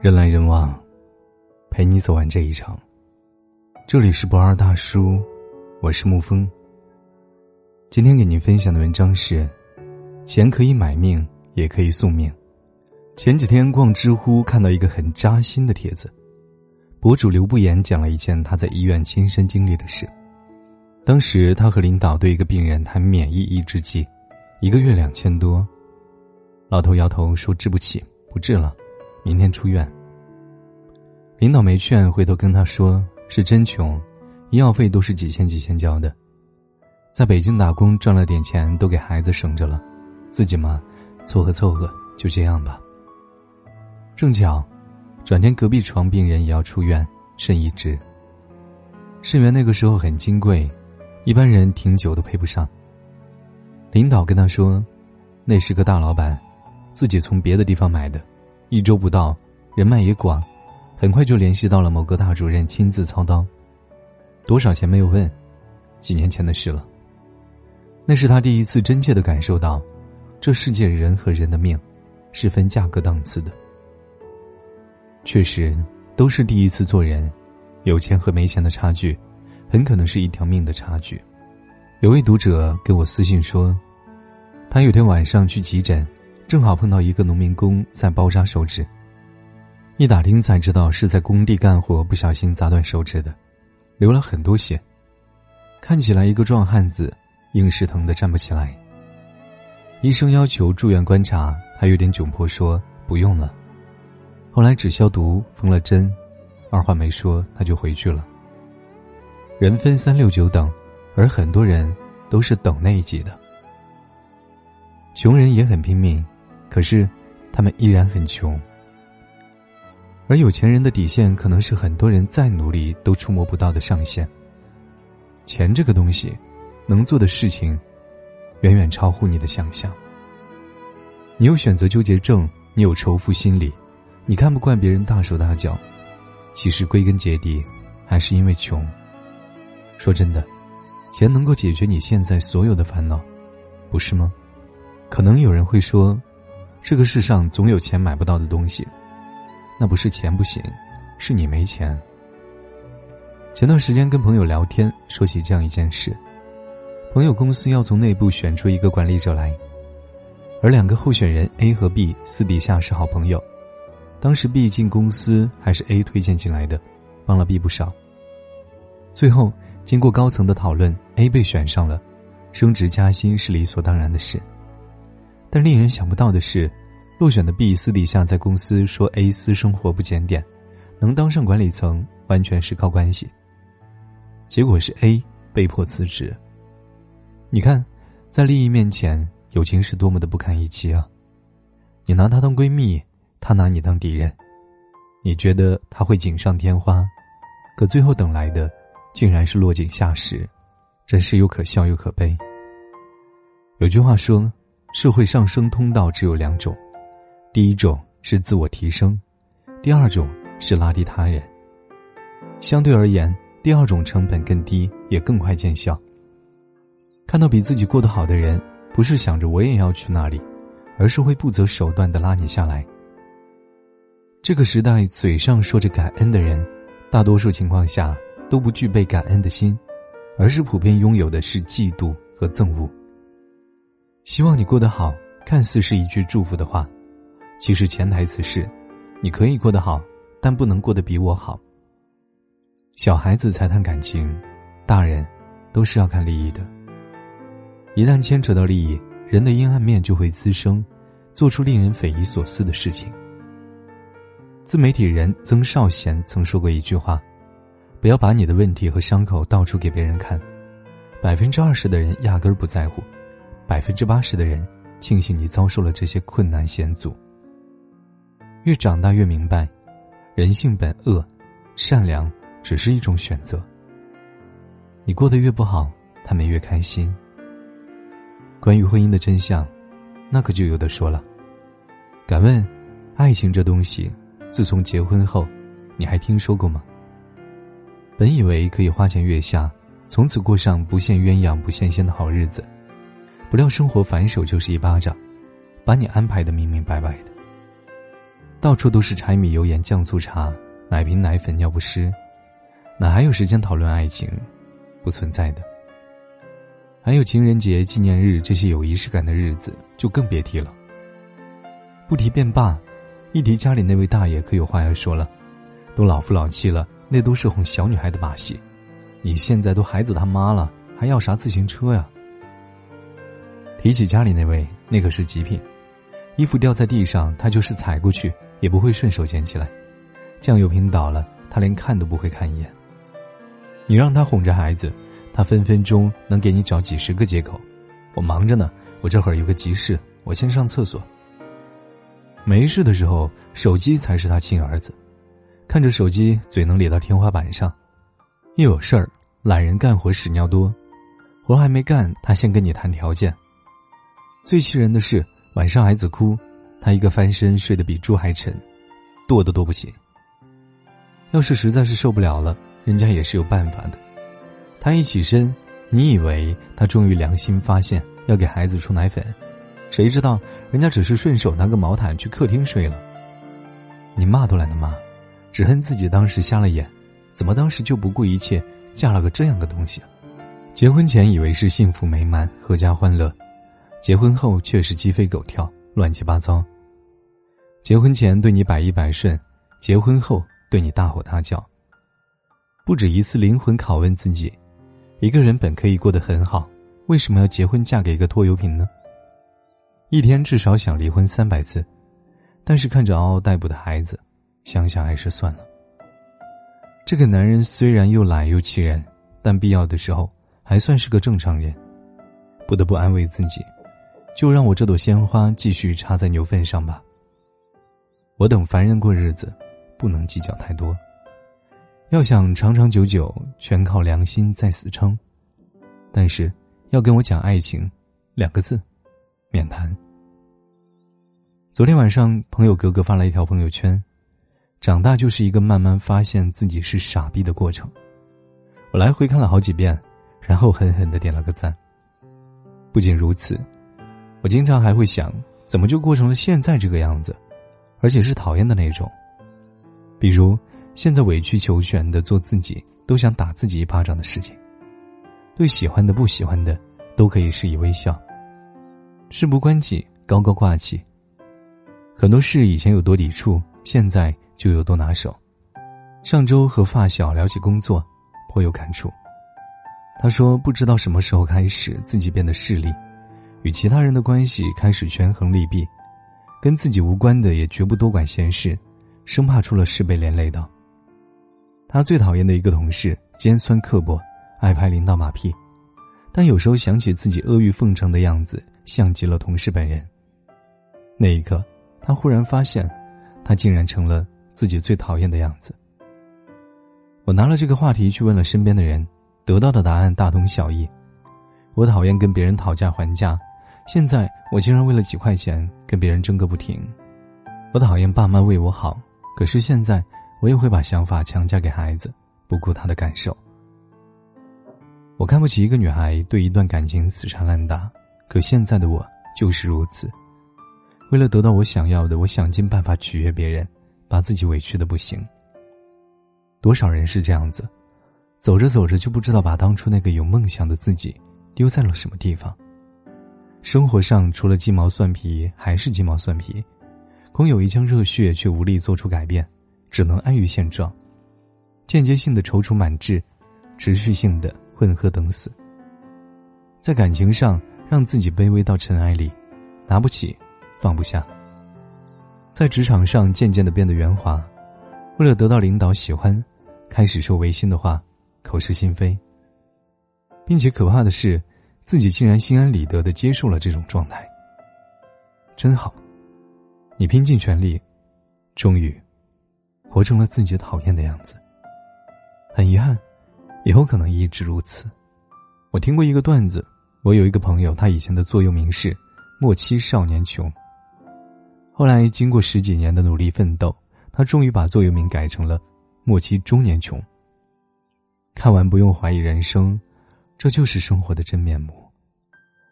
人来人往，陪你走完这一场。这里是不二大叔，我是沐风。今天给您分享的文章是：钱可以买命，也可以送命。前几天逛知乎，看到一个很扎心的帖子，博主刘不言讲了一件他在医院亲身经历的事。当时他和领导对一个病人谈免疫抑制剂，一个月两千多。老头摇头说：“治不起，不治了，明天出院。”领导没劝，回头跟他说：“是真穷，医药费都是几千几千交的，在北京打工赚了点钱，都给孩子省着了，自己嘛，凑合凑合，就这样吧。”正巧，转天隔壁床病人也要出院，肾移植。肾源那个时候很金贵。一般人挺久都配不上。领导跟他说：“那是个大老板，自己从别的地方买的，一周不到，人脉也广，很快就联系到了某个大主任亲自操刀。多少钱没有问，几年前的事了。那是他第一次真切的感受到，这世界人和人的命，是分价格档次的。确实，都是第一次做人，有钱和没钱的差距。”很可能是一条命的差距。有位读者给我私信说，他有天晚上去急诊，正好碰到一个农民工在包扎手指。一打听才知道是在工地干活不小心砸断手指的，流了很多血。看起来一个壮汉子，硬是疼得站不起来。医生要求住院观察，他有点窘迫说不用了。后来只消毒，缝了针，二话没说他就回去了。人分三六九等，而很多人都是等那一级的。穷人也很拼命，可是他们依然很穷。而有钱人的底线，可能是很多人再努力都触摸不到的上限。钱这个东西，能做的事情，远远超乎你的想象。你有选择纠结症，你有仇富心理，你看不惯别人大手大脚，其实归根结底，还是因为穷。说真的，钱能够解决你现在所有的烦恼，不是吗？可能有人会说，这个世上总有钱买不到的东西，那不是钱不行，是你没钱。前段时间跟朋友聊天，说起这样一件事：朋友公司要从内部选出一个管理者来，而两个候选人 A 和 B 私底下是好朋友，当时 B 进公司还是 A 推荐进来的，帮了 B 不少。最后。经过高层的讨论，A 被选上了，升职加薪是理所当然的事。但令人想不到的是，落选的 B 私底下在公司说 A 私生活不检点，能当上管理层完全是靠关系。结果是 A 被迫辞职。你看，在利益面前，友情是多么的不堪一击啊！你拿她当闺蜜，她拿你当敌人，你觉得她会锦上添花，可最后等来的。竟然是落井下石，真是又可笑又可悲。有句话说，社会上升通道只有两种，第一种是自我提升，第二种是拉低他人。相对而言，第二种成本更低，也更快见效。看到比自己过得好的人，不是想着我也要去那里，而是会不择手段的拉你下来。这个时代，嘴上说着感恩的人，大多数情况下。都不具备感恩的心，而是普遍拥有的是嫉妒和憎恶。希望你过得好，看似是一句祝福的话，其实潜台词是：你可以过得好，但不能过得比我好。小孩子才谈感情，大人都是要看利益的。一旦牵扯到利益，人的阴暗面就会滋生，做出令人匪夷所思的事情。自媒体人曾少贤曾说过一句话。不要把你的问题和伤口到处给别人看，百分之二十的人压根儿不在乎，百分之八十的人庆幸你遭受了这些困难险阻。越长大越明白，人性本恶，善良只是一种选择。你过得越不好，他们越开心。关于婚姻的真相，那可就有的说了。敢问，爱情这东西，自从结婚后，你还听说过吗？本以为可以花前月下，从此过上不羡鸳鸯不羡仙的好日子，不料生活反手就是一巴掌，把你安排的明明白白的。到处都是柴米油盐酱醋茶、奶瓶奶粉尿不湿，哪还有时间讨论爱情？不存在的。还有情人节、纪念日这些有仪式感的日子，就更别提了。不提便罢，一提家里那位大爷，可有话要说了。都老夫老妻了，那都是哄小女孩的把戏。你现在都孩子他妈了，还要啥自行车呀？比起家里那位，那可是极品。衣服掉在地上，他就是踩过去也不会顺手捡起来。酱油瓶倒了，他连看都不会看一眼。你让他哄着孩子，他分分钟能给你找几十个借口。我忙着呢，我这会儿有个急事，我先上厕所。没事的时候，手机才是他亲儿子。看着手机，嘴能咧到天花板上；一有事儿，懒人干活屎尿多，活还没干，他先跟你谈条件。最气人的是，晚上孩子哭，他一个翻身睡得比猪还沉，跺都跺不醒。要是实在是受不了了，人家也是有办法的。他一起身，你以为他终于良心发现要给孩子冲奶粉，谁知道人家只是顺手拿个毛毯去客厅睡了。你骂都懒得骂。只恨自己当时瞎了眼，怎么当时就不顾一切嫁了个这样的东西？结婚前以为是幸福美满、阖家欢乐，结婚后却是鸡飞狗跳、乱七八糟。结婚前对你百依百顺，结婚后对你大吼大叫。不止一次灵魂拷问自己：一个人本可以过得很好，为什么要结婚嫁给一个拖油瓶呢？一天至少想离婚三百次，但是看着嗷嗷待哺的孩子。想想还是算了。这个男人虽然又懒又气人，但必要的时候还算是个正常人。不得不安慰自己，就让我这朵鲜花继续插在牛粪上吧。我等凡人过日子，不能计较太多。要想长长久久，全靠良心在死撑。但是，要跟我讲爱情，两个字，免谈。昨天晚上，朋友格格发了一条朋友圈。长大就是一个慢慢发现自己是傻逼的过程。我来回看了好几遍，然后狠狠的点了个赞。不仅如此，我经常还会想，怎么就过成了现在这个样子，而且是讨厌的那种。比如现在委曲求全的做自己，都想打自己一巴掌的事情。对喜欢的、不喜欢的，都可以施以微笑。事不关己，高高挂起。很多事以前有多抵触，现在。就有多拿手。上周和发小聊起工作，颇有感触。他说：“不知道什么时候开始，自己变得势利，与其他人的关系开始权衡利弊，跟自己无关的也绝不多管闲事，生怕出了事被连累到。”他最讨厌的一个同事，尖酸刻薄，爱拍领导马屁，但有时候想起自己阿谀奉承的样子，像极了同事本人。那一刻，他忽然发现，他竟然成了。自己最讨厌的样子。我拿了这个话题去问了身边的人，得到的答案大同小异。我讨厌跟别人讨价还价，现在我竟然为了几块钱跟别人争个不停。我讨厌爸妈为我好，可是现在我也会把想法强加给孩子，不顾他的感受。我看不起一个女孩对一段感情死缠烂打，可现在的我就是如此。为了得到我想要的，我想尽办法取悦别人。把自己委屈的不行。多少人是这样子，走着走着就不知道把当初那个有梦想的自己丢在了什么地方。生活上除了鸡毛蒜皮还是鸡毛蒜皮，空有一腔热血却无力做出改变，只能安于现状，间接性的踌躇满志，持续性的混喝等死。在感情上让自己卑微到尘埃里，拿不起，放不下。在职场上渐渐的变得圆滑，为了得到领导喜欢，开始说违心的话，口是心非。并且可怕的是，自己竟然心安理得的接受了这种状态。真好，你拼尽全力，终于，活成了自己讨厌的样子。很遗憾，以后可能一直如此。我听过一个段子，我有一个朋友，他以前的座右铭是“莫欺少年穷”。后来，经过十几年的努力奋斗，他终于把座右铭改成了“莫欺中年穷”。看完不用怀疑人生，这就是生活的真面目。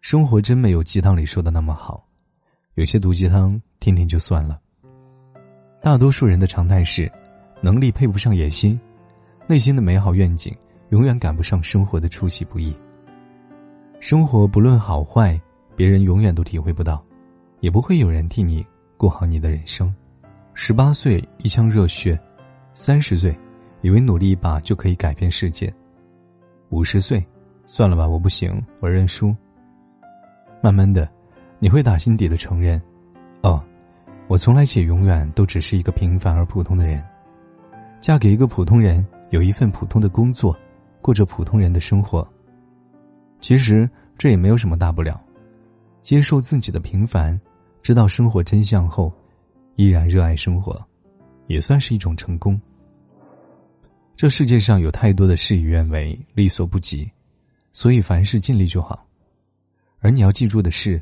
生活真没有鸡汤里说的那么好，有些毒鸡汤听听就算了。大多数人的常态是，能力配不上野心，内心的美好愿景永远赶不上生活的出其不意。生活不论好坏，别人永远都体会不到，也不会有人替你过好你的人生。十八岁一腔热血，三十岁以为努力一把就可以改变世界，五十岁算了吧，我不行，我认输。慢慢的，你会打心底的承认，哦。我从来且永远都只是一个平凡而普通的人，嫁给一个普通人，有一份普通的工作，过着普通人的生活。其实这也没有什么大不了，接受自己的平凡，知道生活真相后，依然热爱生活，也算是一种成功。这世界上有太多的事与愿违、力所不及，所以凡事尽力就好。而你要记住的是，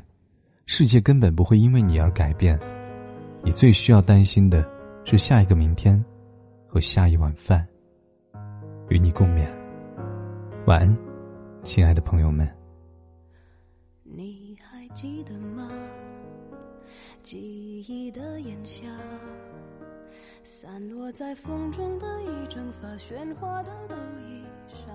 世界根本不会因为你而改变。你最需要担心的，是下一个明天，和下一碗饭。与你共勉。晚安，亲爱的朋友们。你还记得吗？记忆的炎夏，散落在风中的一整发，喧哗的都已沙。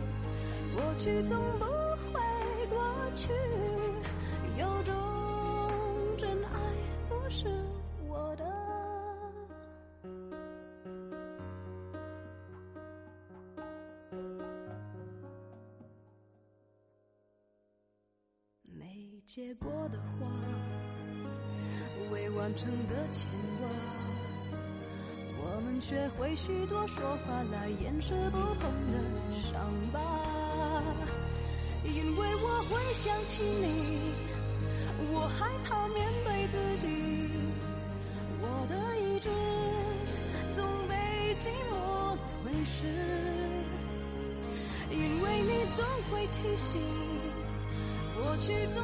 过去总不会过去，有种真爱不是我的。没。结果的花，未完成的牵挂，我们学会许多说法来掩饰不碰的伤疤。因为我会想起你，我害怕面对自己，我的意志总被寂寞吞噬。因为你总会提醒，过去总